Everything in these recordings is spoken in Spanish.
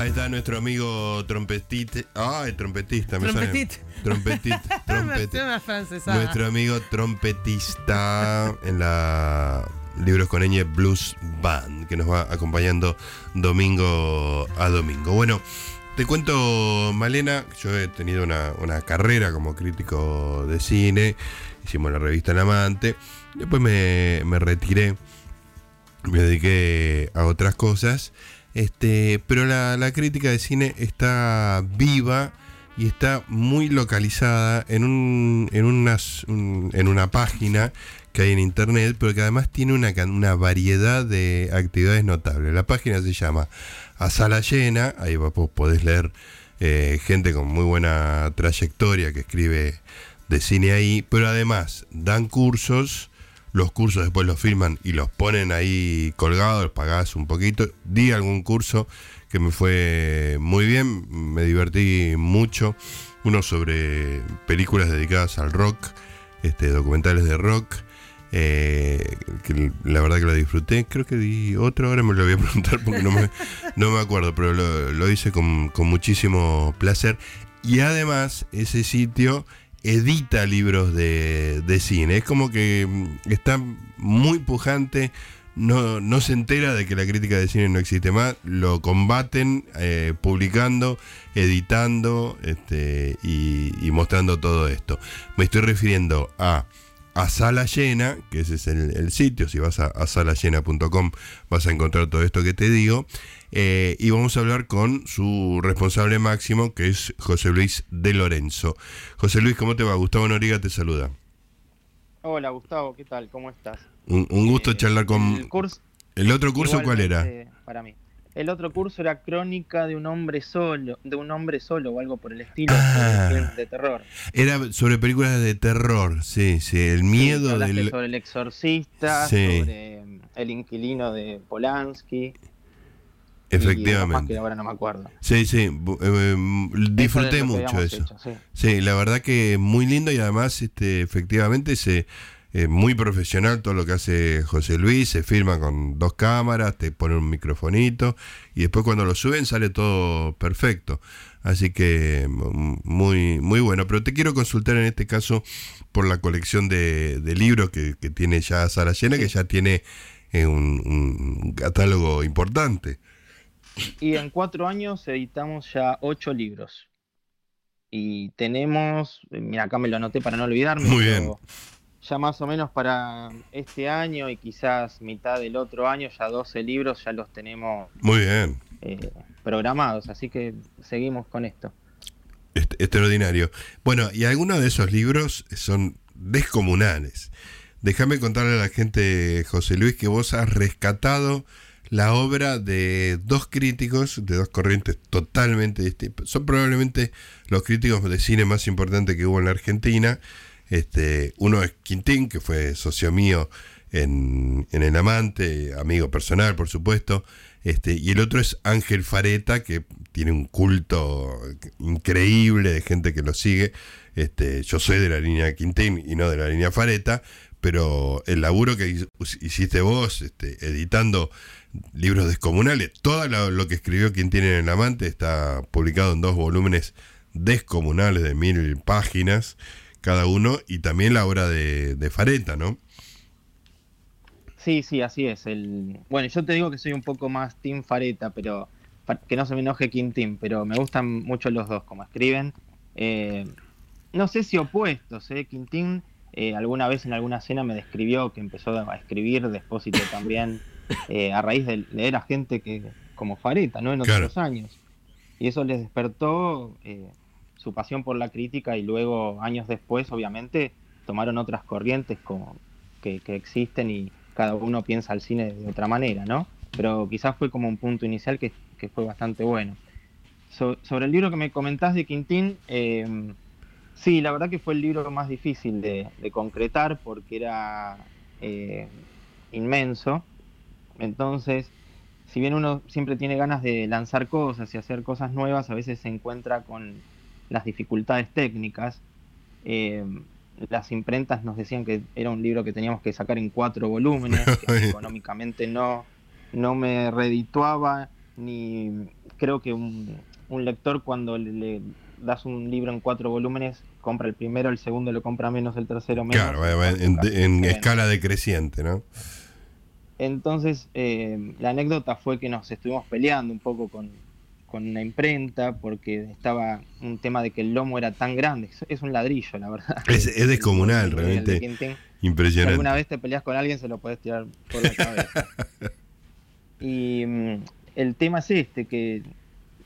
Ahí está nuestro amigo trompetista. Ay, trompetista, me Trompetista. sale. Trompetista. trompeti- Una francesada. nuestro amigo trompetista en la Libros con Ñ Blues Band, que nos va acompañando domingo a domingo. Bueno, te cuento, Malena, yo he tenido una, una carrera como crítico de cine, hicimos la revista El Amante, después me, me retiré, me dediqué a otras cosas, este, pero la, la crítica de cine está viva y está muy localizada en, un, en, unas- un- en una página que hay en internet, pero que además tiene una, una variedad de actividades notables. La página se llama A Sala Llena, ahí vos podés leer eh, gente con muy buena trayectoria que escribe de cine ahí, pero además dan cursos, los cursos después los filman y los ponen ahí colgados, pagás un poquito, di algún curso que me fue muy bien, me divertí mucho, uno sobre películas dedicadas al rock, este, documentales de rock, eh, que la verdad que lo disfruté, creo que di otro, ahora me lo voy a preguntar porque no me, no me acuerdo, pero lo, lo hice con, con muchísimo placer. Y además ese sitio edita libros de, de cine, es como que mm, está muy pujante, no, no se entera de que la crítica de cine no existe más, lo combaten eh, publicando, editando este, y, y mostrando todo esto. Me estoy refiriendo a, a Sala Llena, que ese es el, el sitio, si vas a, a salayena.com vas a encontrar todo esto que te digo, eh, y vamos a hablar con su responsable máximo, que es José Luis de Lorenzo. José Luis, ¿cómo te va? Gustavo Noriga te saluda. Hola Gustavo, ¿qué tal? ¿Cómo estás? Un, un gusto Eh, charlar con... El, curso, ¿El otro curso cuál era? Para mí. El otro curso era Crónica de un hombre solo, de un hombre solo o algo por el estilo, Ah. de terror. Era sobre películas de terror, sí, sí, el miedo Sí, del... sobre el exorcista, Sí. sobre mm, el inquilino de Polanski. Más Efectivamente. que ahora no me acuerdo. Sí, sí, eh, mm, disfruté Eso mucho eso. hecho, sí. Sí, la verdad que muy lindo y además, este, efectivamente, se, eh, muy profesional todo lo que hace José Luis, se filma con dos cámaras, te pone un microfonito y después cuando lo suben sale todo perfecto. Así que muy, muy bueno. Pero te quiero consultar en este caso por la colección de, de libros que, que tiene ya Sara Llena, que ya tiene eh, un, un catálogo importante. Y en cuatro años editamos ya ocho libros. Y tenemos, eh, mira, acá me lo anoté para no olvidarme, Muy bien. Ya más o menos para este año y quizás mitad del otro año, ya 12 libros ya los tenemos Muy bien. eh, programados, así que seguimos con esto. Est- extraordinario. Bueno, y algunos de esos libros son descomunales. Déjame contarle a la gente, José Luis, que vos has rescatado la obra de dos críticos, de dos corrientes totalmente distintas. Son probablemente los críticos de cine más importantes que hubo en la Argentina. Este, uno es Quintín, que fue socio mío en, en El Amante, amigo personal, por supuesto. Este, y el otro es Ángel Fareta, que tiene un culto increíble de gente que lo sigue. Este, yo soy de la línea Quintín y no de la línea Fareta, pero el laburo que hi- hiciste vos, este, editando libros descomunales, todo lo que escribió Quintín en El Amante está publicado en dos volúmenes descomunales de mil páginas cada uno, y también la obra de, de Fareta, ¿no? Sí, sí, así es. El... Bueno, yo te digo que soy un poco más Team Fareta, pero que no se me enoje Quintín, pero me gustan mucho los dos como escriben. Eh, no sé si opuestos, ¿eh? Quintín eh, alguna vez en alguna cena me describió que empezó a escribir Despósito también eh, a raíz de leer a gente que como Fareta, ¿no? En Claro. otros años. Y eso les despertó eh, su pasión por la crítica y luego, años después, obviamente, tomaron otras corrientes que, existen y cada uno piensa el cine de otra manera, ¿no? Pero quizás fue como un punto inicial que, fue bastante bueno. So- sobre el libro que me comentás de Quintín, eh, sí, la verdad que fue el libro más difícil de, de concretar porque era eh, inmenso. Entonces, si bien uno siempre tiene ganas de lanzar cosas y hacer cosas nuevas, a veces se encuentra con las dificultades técnicas. Eh, las imprentas nos decían que era un libro que teníamos que sacar en cuatro volúmenes, que económicamente no, no me redituaba ni creo que un, lector cuando le, das un libro en cuatro volúmenes, compra el primero, el segundo lo compra menos, el tercero menos. Claro, en, escala decreciente, ¿no? Entonces, eh, la anécdota fue que nos estuvimos peleando un poco con, con una imprenta porque estaba un tema de que el lomo era tan grande. Es un ladrillo, la verdad. Es, es descomunal, realmente. impresionante. Si alguna vez te peleas con alguien, se lo puedes tirar por la cabeza. y mm, el tema es este, que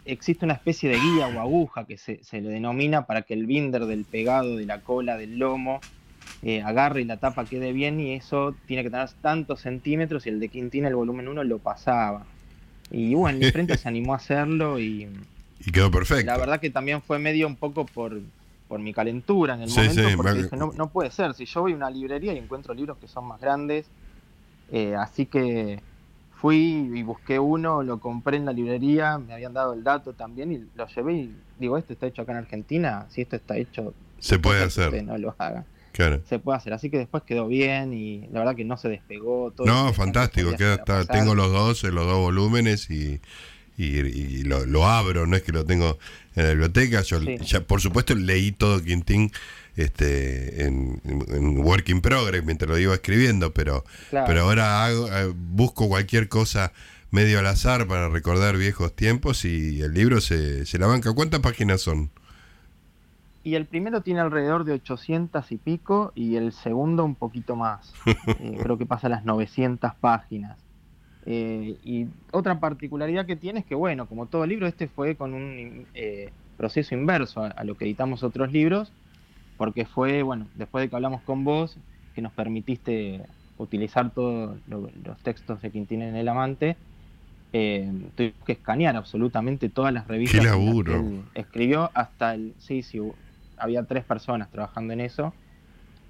existe una especie de guía o aguja que se, le denomina para que el binder del pegado de la cola del lomo eh, agarre y la tapa quede bien y eso tiene que tener tantos centímetros y el de Quintín el volumen 1 lo pasaba. Y bueno, el frente se animó a hacerlo y... Y quedó perfecto. La verdad que también fue medio un poco por, por mi calentura en el momento, porque dije, no, no, puede ser, si yo voy a una librería y encuentro libros que son más grandes, eh, así que fui y busqué uno, lo compré en la librería, me habían dado el dato también y lo llevé y digo, esto está hecho acá en Argentina, si esto está hecho... Se puede hacer. No lo haga. Claro. Se puede hacer, así que después quedó bien y la verdad que no se despegó. Todo no, fantástico, tengo los dos, los dos volúmenes y, y, lo, abro, no es que lo tengo en la biblioteca, yo ya por supuesto leí todo Quintín este en, work in progress mientras lo iba escribiendo, pero, pero ahora hago, eh, busco cualquier cosa medio al azar para recordar viejos tiempos y el libro se, se la banca. ¿Cuántas páginas son? Y el primero tiene alrededor de 800 y pico y el segundo un poquito más. Eh, creo que pasa las 900 páginas. Eh, y otra particularidad que tiene es que, bueno, como todo libro, este fue con un eh, proceso inverso a, lo que editamos otros libros, porque fue, bueno, después de que hablamos con vos, que nos permitiste utilizar todos los textos de Quintín en el Amante, eh, tuvimos que escanear absolutamente todas las revistas que escribió hasta el... Sí, sí, había tres personas trabajando en eso.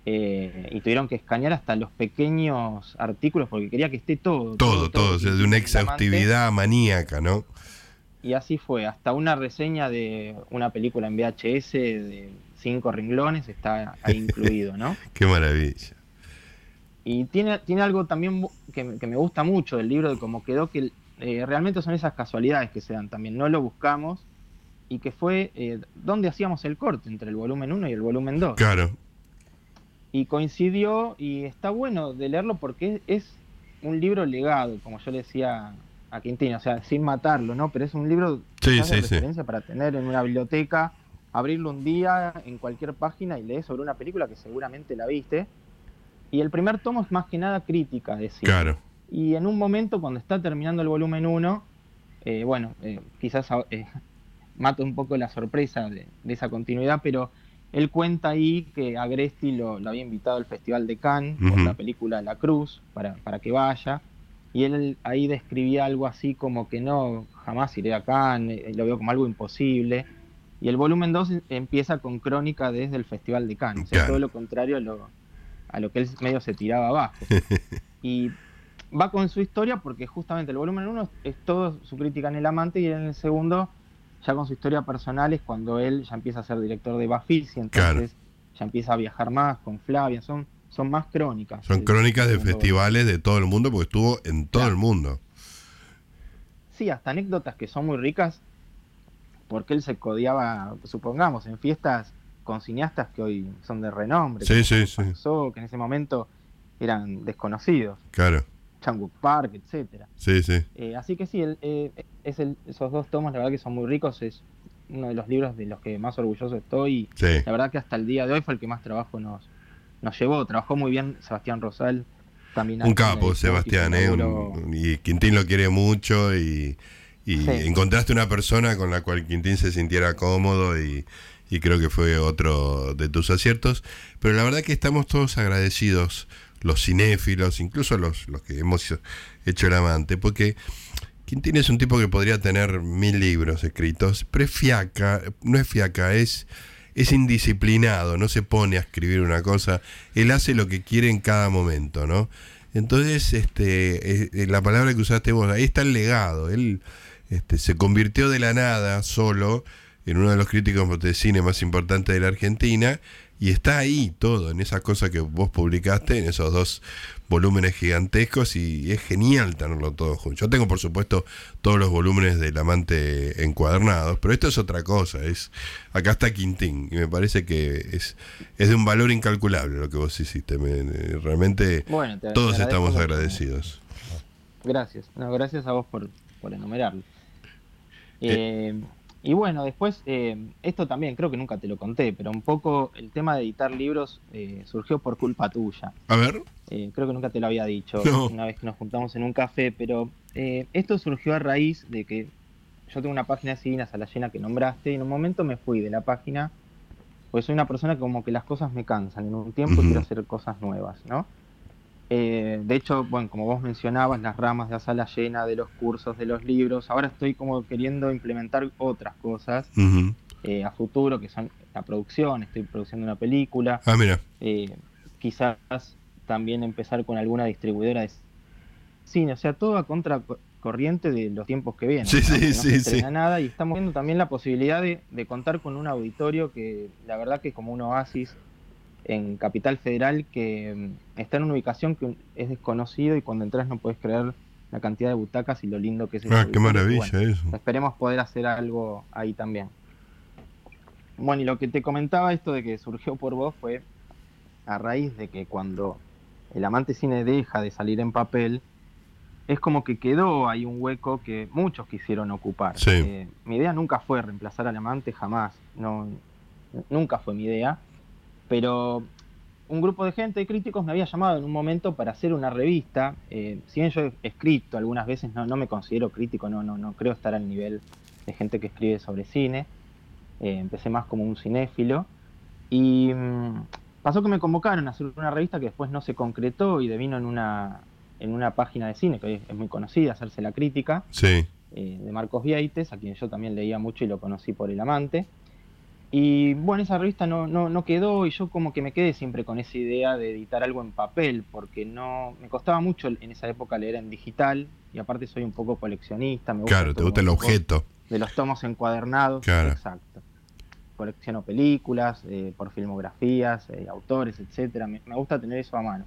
Eh, y tuvieron que escanear hasta los pequeños artículos porque quería que esté todo. Todo, todo, de una exhaustividad maníaca, ¿no? Y así fue, hasta una reseña de una película en VHS de cinco renglones está ahí incluido, ¿no? Qué maravilla. Y tiene, tiene algo también que, me gusta mucho del libro, de cómo quedó, que eh, realmente son esas casualidades que se dan también. No lo buscamos, y que fue eh, donde hacíamos el corte entre el volumen 1 y el volumen 2. Claro. Y coincidió y está bueno de leerlo porque es un libro legado, como yo le decía a Quintino, o sea, sin matarlo, ¿no? Pero es un libro sí, de referencia para tener en una biblioteca, abrirlo un día en cualquier página y leer sobre una película que seguramente la viste. Y el primer tomo es más que nada crítica, decir. Claro. Y en un momento, cuando está terminando el volumen 1, eh, bueno, eh, quizás mata un poco la sorpresa de, esa continuidad, pero él cuenta ahí que Agresti lo, lo había invitado al Festival de Cannes por la película La Cruz, para, para que vaya, y él ahí describía algo así como que no, jamás iré a Cannes, eh, lo veo como algo imposible. Y el volumen 2 empieza con crónica desde el Festival de Cannes, o todo lo contrario a lo, a lo que él medio se tiraba abajo. y va con su historia porque justamente el volumen 1 es todo su crítica en el amante y en el segundo ya con su historia personal es cuando él ya empieza a ser director de Bafisi, entonces ya empieza a viajar más con Flavia, son, son más crónicas. Son crónicas de festivales de todo el mundo porque estuvo en todo el mundo. Sí, hasta anécdotas que son muy ricas porque él se codiaba, supongamos, en fiestas con cineastas que hoy son de renombre. Sí, sí, sí. que en ese momento eran desconocidos. Claro. Changwook Park, etcétera. Sí, sí. Eh, así que sí, eh, es esos dos tomos, la verdad que son muy ricos, es uno de los libros de los que más orgulloso estoy. La verdad que hasta el día de hoy fue el que más trabajo nos, nos llevó. Trabajó muy bien Sebastián Rosal. También un capo, Sebastián, eh, y Quintín lo quiere mucho y, encontraste una persona con la cual Quintín se sintiera cómodo y, y creo que fue otro de tus aciertos. Pero la verdad que estamos todos agradecidos los cinéfilos, incluso los, los que hemos hecho el amante, porque Quintín es un tipo que podría tener mil libros escritos, pero es fiaca, no es fiaca, es, es indisciplinado, no se pone a escribir una cosa, él hace lo que quiere en cada momento, ¿no? Entonces, este, la palabra que usaste vos, ahí está el legado, él este, se convirtió de la nada solo en uno de los críticos de cine más importantes de la Argentina, y está ahí todo, en esa cosa que vos publicaste, en esos dos volúmenes gigantescos, y es genial tenerlo todo junto. Yo tengo, por supuesto, todos los volúmenes del amante encuadernados, pero esto es otra cosa, es acá está Quintín, y me parece que es, es de un valor incalculable lo que vos hiciste. realmente todos estamos agradecidos. Gracias, gracias a vos por, por enumerarlo. Eh, eh y bueno, después, eh, esto también creo que nunca te lo conté, pero un poco el tema de editar libros eh, surgió por culpa tuya. A ver. Eh, creo que nunca te lo había dicho una vez que nos juntamos en un café, pero esto surgió a raíz de que yo tengo una página de a la llena que nombraste y en un momento me fui de la página, pues soy una persona que como que las cosas me cansan, en un tiempo quiero hacer cosas nuevas, ¿no? Eh, de hecho, bueno, como vos mencionabas, las ramas de la sala llena, de los cursos, de los libros, ahora estoy como queriendo implementar otras cosas eh, a futuro, que son la producción, estoy produciendo una película. Ah, mira. Eh, quizás también empezar con alguna distribuidora de cine, o sea, todo a contracorriente de los tiempos que vienen. Sí, sí, sí, sí. nada y estamos viendo también la posibilidad de, de contar con un auditorio que la verdad que es como un oasis en Capital Federal que mm, está en una ubicación que es desconocido y cuando entras no puedes creer la cantidad de butacas y lo lindo que es. Ah, qué maravilla eso. Esperemos poder hacer algo ahí también. Bueno, y lo que te comentaba esto de que surgió por vos fue a raíz de que cuando el amante cine deja de salir en papel, es como que quedó ahí un hueco que muchos quisieron ocupar. Eh, mi idea nunca fue reemplazar al amante, jamás. No, nunca fue mi idea pero un grupo de gente, de críticos, me había llamado en un momento para hacer una revista. Eh, si bien yo he escrito algunas veces, no, no me considero crítico, no, no, no creo estar al nivel de gente que escribe sobre cine. Eh, empecé más como un cinéfilo. Y mm, pasó que me convocaron a hacer una revista que después no se concretó y devino en una, en una página de cine que es muy conocida, Hacerse la Crítica, sí. Eh, de Marcos Vieites, a quien yo también leía mucho y lo conocí por El Amante. Y bueno, esa revista no, no, no, quedó y yo como que me quedé siempre con esa idea de editar algo en papel, porque no me costaba mucho en esa época leer en digital y aparte soy un poco coleccionista. Me claro, te gusta el objeto. De los tomos encuadernados. Claro. Exacto. Colecciono películas, eh, por filmografías, eh, autores, etcétera. Me, gusta tener eso a mano.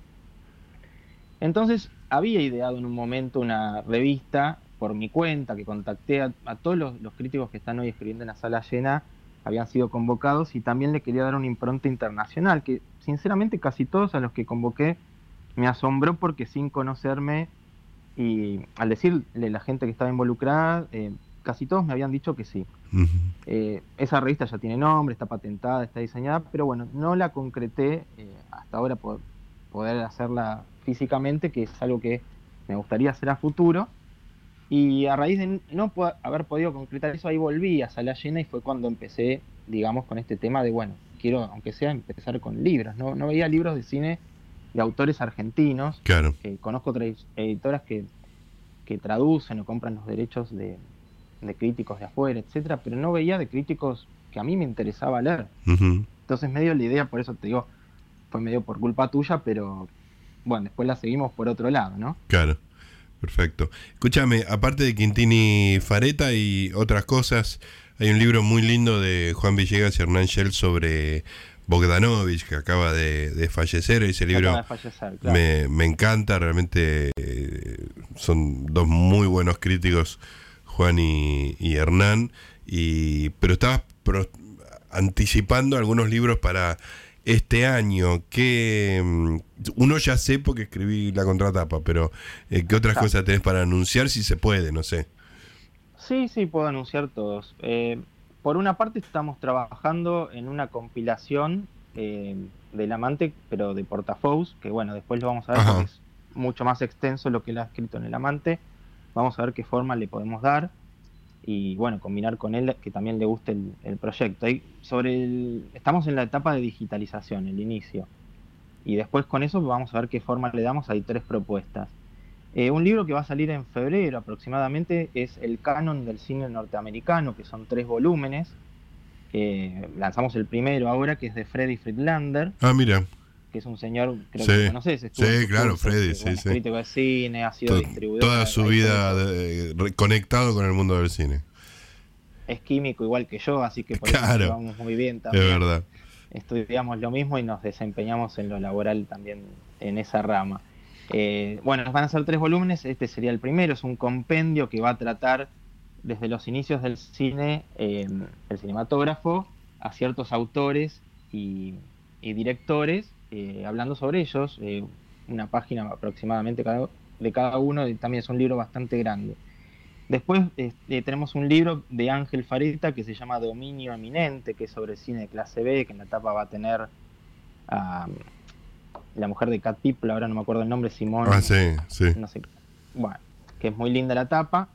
Entonces había ideado en un momento una revista por mi cuenta que contacté a, todos los, los críticos que están hoy escribiendo en la sala llena habían sido convocados y también le quería dar una impronta internacional, que sinceramente casi todos a los que convoqué me asombró porque sin conocerme y al decirle a la gente que estaba involucrada, eh, casi todos me habían dicho que sí. Eh, esa revista ya tiene nombre, está patentada, está diseñada, pero bueno, no la concreté eh, hasta ahora por poder hacerla físicamente, que es algo que me gustaría hacer a futuro. Y a raíz de no haber podido concretar eso, ahí volví a Sala Llena y fue cuando empecé, digamos, con este tema de, bueno, quiero, aunque sea, empezar con libros. No, no veía libros de cine de autores argentinos. Claro. conozco otras editoras que, traducen o compran los derechos de, críticos de afuera, etcétera, pero no veía de críticos que a mí me interesaba leer. Entonces, medio la idea, por eso te digo, fue medio por culpa tuya, pero bueno, después la seguimos por otro lado, ¿no? Claro. Perfecto. Escúchame, aparte de Quintini Fareta y otras cosas, hay un libro muy lindo de Juan Villegas y Hernán Shell sobre Bogdanovich, que acaba de, fallecer. Ese libro me, encanta, realmente eh, son dos muy buenos críticos, Juan y, Hernán. Y, pero estabas anticipando algunos libros para este año, que mm, uno ya sé porque escribí la contratapa, pero eh, ¿qué otras cosas tenés para anunciar si se puede? No sé. Sí, sí, puedo anunciar todos. Eh, por una parte estamos trabajando en una compilación eh, del amante, pero de portafolios, que bueno, después lo vamos a ver porque es mucho más extenso lo que él ha escrito en el amante. Vamos a ver qué forma le podemos dar y bueno, combinar con él que también le guste el, proyecto. sobre estamos en la etapa de digitalización, el inicio. Y después con eso vamos a ver qué forma le damos. Hay tres propuestas. Eh, un libro que va a salir en febrero aproximadamente es El canon del cine norteamericano, que son tres volúmenes. lanzamos el primero ahora, que es de Freddy Friedlander. Ah, mira. Que es un señor, creo que conoces. Sí, claro, Freddy, sí, sí. Crítico de cine, ha sido distribuidor. Toda su vida conectado con el mundo del cine. es químico igual que yo, así que por eso Claro. nos vamos muy bien Es también. verdad. Estudiamos lo mismo y nos desempeñamos en lo laboral también en esa rama. Eh, bueno, nos van a ser tres volúmenes, este sería el primero, es un compendio que va a tratar desde los inicios del cine, eh, el cinematógrafo, a ciertos autores y, y directores, eh, hablando sobre ellos, eh, una página aproximadamente cada- de cada uno, y también es un libro bastante grande. Después este, tenemos un libro de Ángel Fareta que se llama Dominio Eminente, que es sobre cine de clase B, que en la etapa va a tener a la mujer de Cat People, ahora no me acuerdo el nombre, Simón Ah, sí, sí. no sé, bueno, que es muy linda la tapa.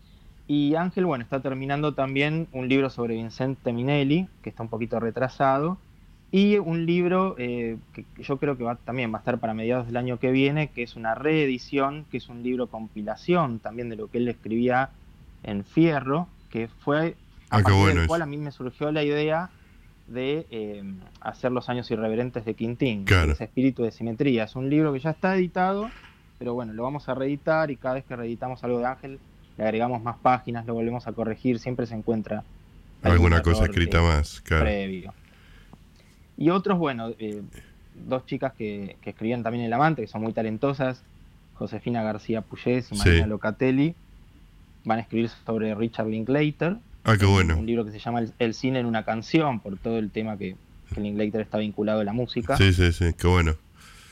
Y Ángel, bueno, está terminando también un libro sobre Vincente Minelli, que está un poquito retrasado, y un libro eh, que yo creo que va, también va a estar para mediados del año que viene, que es una reedición, que es un libro compilación también de lo que él escribía en Fierro, que fue a Ah, partir bueno del cual a mí me surgió la idea de eh, hacer Los Años Irreverentes de Quintín, Claro. ese espíritu de simetría. Es un libro que ya está editado, pero bueno, lo vamos a reeditar y cada vez que reeditamos algo de Ángel le agregamos más páginas, lo volvemos a corregir, siempre se encuentra Alguna cosa escrita más, claro. previo. Y otros, bueno, eh, dos chicas que, que escribían también El Amante, que son muy talentosas, Josefina García Puyés y Sí. Marina Locatelli, van a escribir sobre Richard Linklater, Ah, qué bueno. un libro que se llama El, El cine en una canción, por todo el tema que, que Linklater está vinculado a la música. Sí, sí, sí, qué bueno.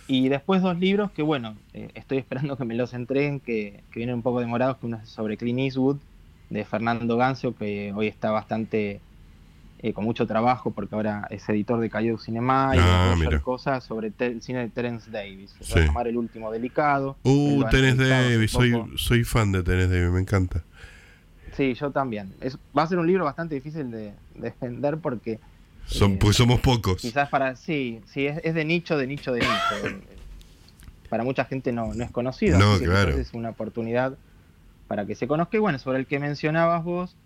Y después dos libros que, bueno, eh, estoy esperando que me los entreguen, que, que vienen un poco demorados, que uno es sobre Clint Eastwood, de Fernando Gancio, que hoy está bastante eh, con mucho trabajo, porque ahora es editor de Cayo Cinema y Ah, hacer cosas sobre el cine de Terence Davis. Se Sí. va a llamar El Último Delicado. Uh, hace Davis, soy, soy fan de Tenés Davis, me encanta. Sí, yo también. Es, va a ser un libro bastante difícil de, de vender porque Son, Eh, pues somos pocos. Quizás para, sí, sí, es, es de nicho, de nicho, de nicho. Para mucha gente no, no es conocido. No, claro. Es una oportunidad para que se conozca. Y bueno, sobre el que mencionabas vos,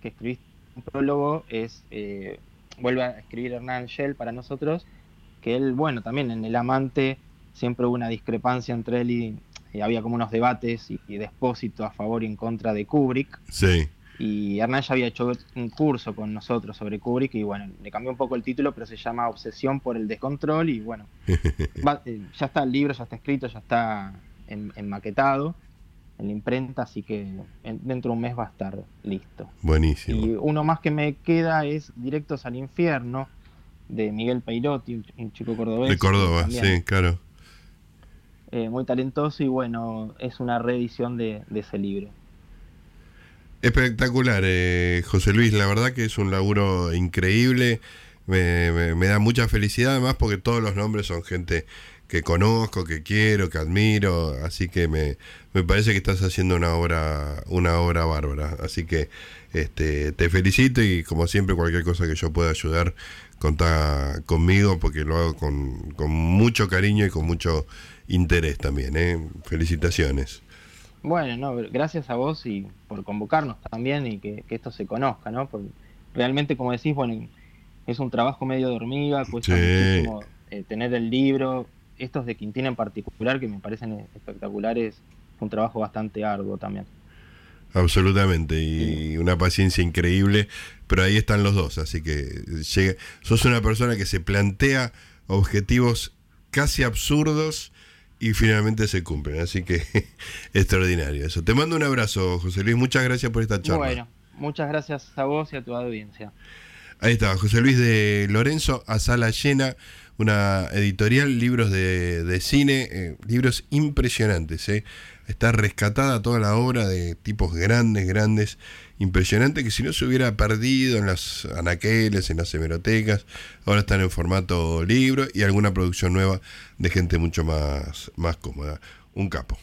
que escribiste un prólogo, es, eh, vuelve a escribir Hernán Shell para nosotros, que él, bueno, también en El Amante siempre hubo una discrepancia entre él y, y había como unos debates y, y despósito a favor y en contra de Kubrick. Sí, Y Hernán ya había hecho un curso con nosotros sobre Kubrick y bueno, le cambió un poco el título, pero se llama Obsesión por el descontrol y bueno, va- eh, ya está el libro, ya está escrito, ya está en, en maquetado en la imprenta, así que en- dentro de un mes va a estar listo. buenísimo. Y uno más que me queda es Directos al Infierno de Miguel Peirotti, un, ch- un chico cordobés. De Córdoba, también, sí, claro. eh, muy talentoso y bueno, es una reedición de, de ese libro. Espectacular, eh, José Luis, la verdad que es un laburo increíble, me, me- me da mucha felicidad además porque todos los nombres son gente que conozco, que quiero, que admiro, así que me, me parece que estás haciendo una obra, una obra bárbara, así que este, te felicito y como siempre cualquier cosa que yo pueda ayudar, contá conmigo porque lo hago con, con mucho cariño y con mucho interés también, ¿eh? felicitaciones. Bueno, no, gracias a vos y por convocarnos también y que, que esto se conozca, ¿no? Porque realmente, como decís, bueno, es un trabajo medio de hormiga, cuesta Sí. muchísimo eh, tener el libro. Estos de Quintina en particular, que me parecen espectaculares, fue un trabajo bastante arduo también. Absolutamente, y una paciencia increíble, pero ahí están los dos, así que llega, sos una persona que se plantea objetivos casi absurdos y finalmente se cumplen, así que extraordinario eso. Te mando un abrazo, José Luis, muchas gracias por esta charla. Bueno, muchas gracias a vos y a tu audiencia. Ahí está, José Luis de Lorenzo, a sala llena, una editorial, libros de, de cine, eh, libros impresionantes. eh. Está rescatada toda la obra de tipos grandes, grandes, impresionante, que si no se hubiera perdido en las anaqueles, en las hemerotecas, ahora están en formato libro y alguna producción nueva de gente mucho más, más cómoda. Un capo.